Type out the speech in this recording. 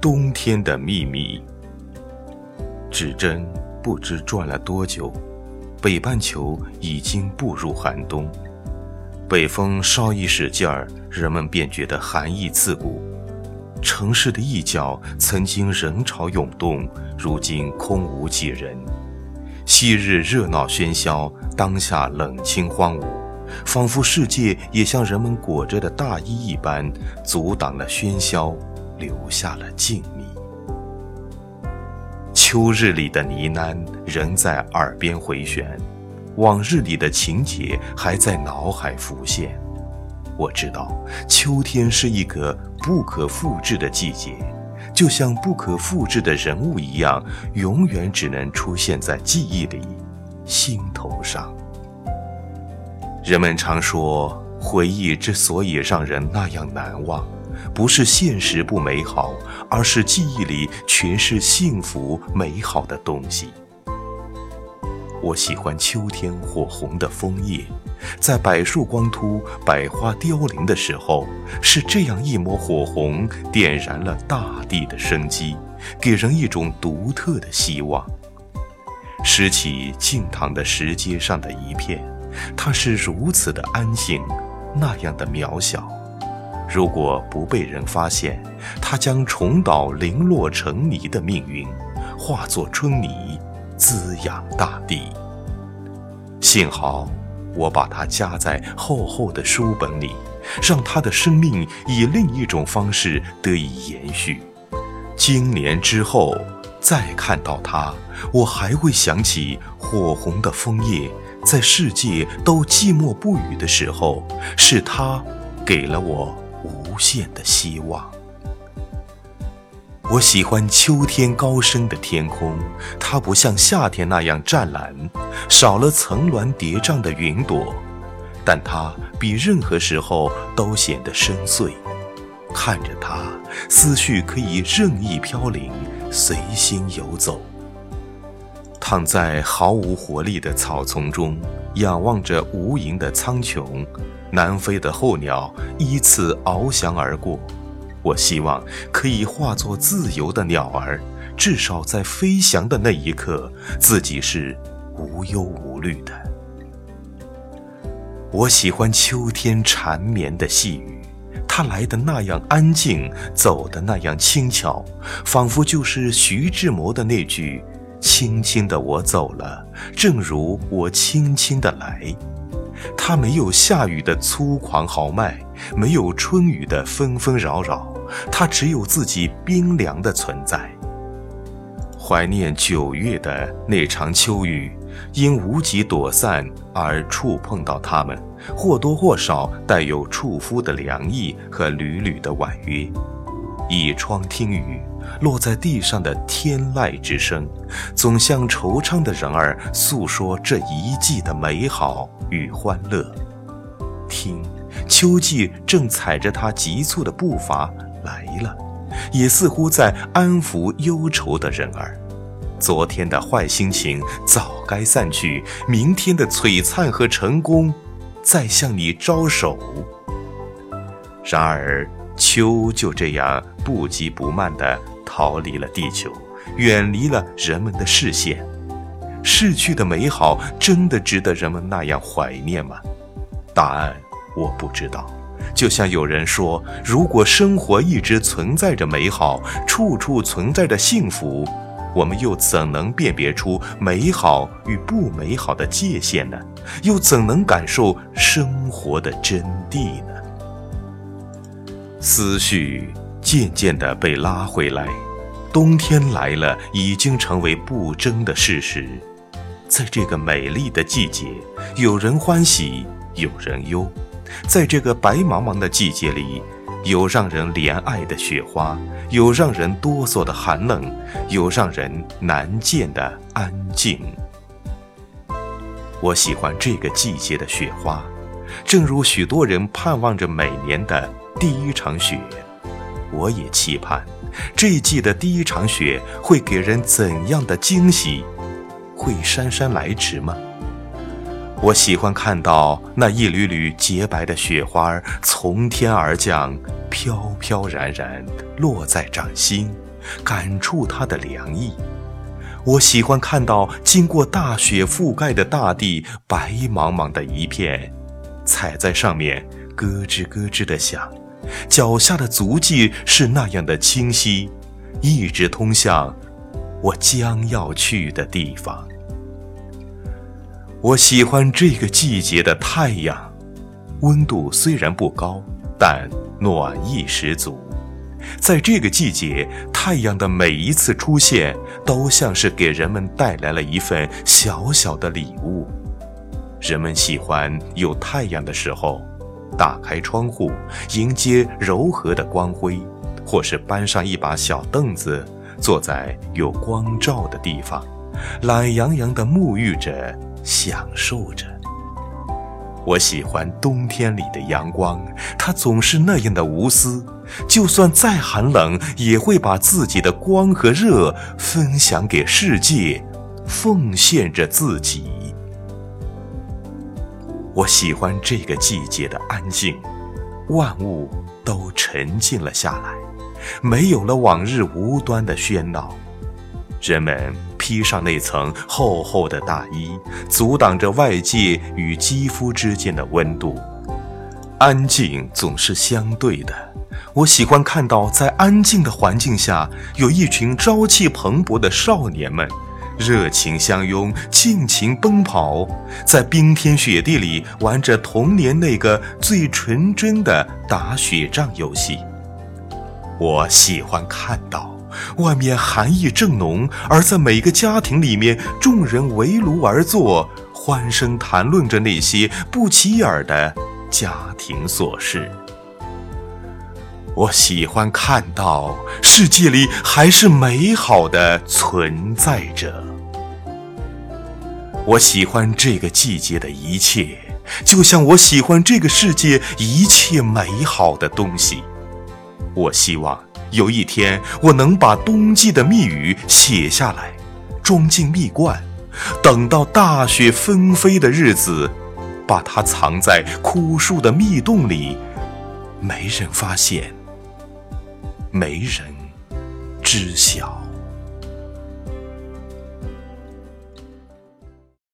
冬天的秘密。指针不知转了多久，北半球已经步入寒冬。北风稍一使劲儿，人们便觉得寒意刺骨。城市的一角曾经人潮涌动，如今空无几人。昔日热闹喧嚣，当下冷清荒芜，仿佛世界也像人们裹着的大衣一般，阻挡了喧嚣，留下了静谧。秋日里的呢喃仍在耳边回旋，往日里的情节还在脑海浮现。我知道，秋天是一个不可复制的季节，就像不可复制的人物一样，永远只能出现在记忆里、心头上。人们常说，回忆之所以让人那样难忘，不是现实不美好，而是记忆里全是幸福美好的东西。我喜欢秋天火红的枫叶。在柏树光秃、百花凋零的时候，是这样一抹火红，点燃了大地的生机，给人一种独特的希望。拾起静躺的石阶上的一片，它是如此的安静，那样的渺小。如果不被人发现，它将重蹈零落成泥的命运，化作春泥，滋养大地。幸好。我把它夹在厚厚的书本里，让它的生命以另一种方式得以延续。经年之后再看到它，我还会想起火红的枫叶，在世界都寂寞不语的时候，是它给了我无限的希望。我喜欢秋天高升的天空，它不像夏天那样湛蓝，少了层峦叠嶂的云朵，但它比任何时候都显得深邃。看着它，思绪可以任意飘零，随心游走。躺在毫无活力的草丛中，仰望着无垠的苍穹，南飞的候鸟依次翱翔而过。我希望可以化作自由的鸟儿，至少在飞翔的那一刻，自己是无忧无虑的。我喜欢秋天缠绵的细雨，它来的那样安静，走的那样轻巧，仿佛就是徐志摩的那句：“轻轻的我走了，正如我轻轻的来。”它没有夏雨的粗犷豪迈，没有春雨的纷纷扰扰，它只有自己冰凉的存在。怀念九月的那场秋雨，因无极躲散而触碰到它们，或多或少带有触肤的凉意和缕缕的婉约。倚窗听雨。落在地上的天籁之声，总向惆怅的人儿诉说这一季的美好与欢乐。听，秋季正踩着它急促的步伐来了，也似乎在安抚忧愁的人儿。昨天的坏心情早该散去，明天的璀璨和成功在向你招手。然而，秋就这样不急不慢地。逃离了地球，远离了人们的视线，逝去的美好真的值得人们那样怀念吗？答案我不知道。就像有人说，如果生活一直存在着美好，处处存在着幸福，我们又怎能辨别出美好与不美好的界限呢？又怎能感受生活的真谛呢？思绪。渐渐地被拉回来，冬天来了，已经成为不争的事实。在这个美丽的季节，有人欢喜，有人忧。在这个白茫茫的季节里，有让人怜爱的雪花，有让人哆嗦的寒冷，有让人难见的安静。我喜欢这个季节的雪花，正如许多人盼望着每年的第一场雪。我也期盼，这一季的第一场雪会给人怎样的惊喜？会姗姗来迟吗？我喜欢看到那一缕缕洁白的雪花从天而降，飘飘然然落在掌心，感触它的凉意。我喜欢看到经过大雪覆盖的大地白茫茫的一片，踩在上面咯吱咯吱的响，脚下的足迹是那样的清晰，一直通向我将要去的地方。我喜欢这个季节的太阳，温度虽然不高，但暖意十足。在这个季节，太阳的每一次出现，都像是给人们带来了一份小小的礼物。人们喜欢有太阳的时候，打开窗户，迎接柔和的光辉，或是搬上一把小凳子，坐在有光照的地方，懒洋洋地沐浴着，享受着。我喜欢冬天里的阳光，它总是那样的无私，就算再寒冷，也会把自己的光和热分享给世界，奉献着自己。我喜欢这个季节的安静，万物都沉静了下来，没有了往日无端的喧闹，人们。披上那层厚厚的大衣，阻挡着外界与肌肤之间的温度。安静总是相对的，我喜欢看到在安静的环境下，有一群朝气蓬勃的少年们，热情相拥，尽情奔跑，在冰天雪地里玩着童年那个最纯真的打雪仗游戏。我喜欢看到。外面寒意正浓，而在每个家庭里面，众人围炉而坐，欢声谈论着那些不起眼的家庭琐事。我喜欢看到世界里还是美好的存在着。我喜欢这个季节的一切，就像我喜欢这个世界一切美好的东西。我希望。有一天，我能把冬季的密语写下来，装进蜜罐，等到大雪纷飞的日子，把它藏在枯树的密洞里，没人发现，没人知晓。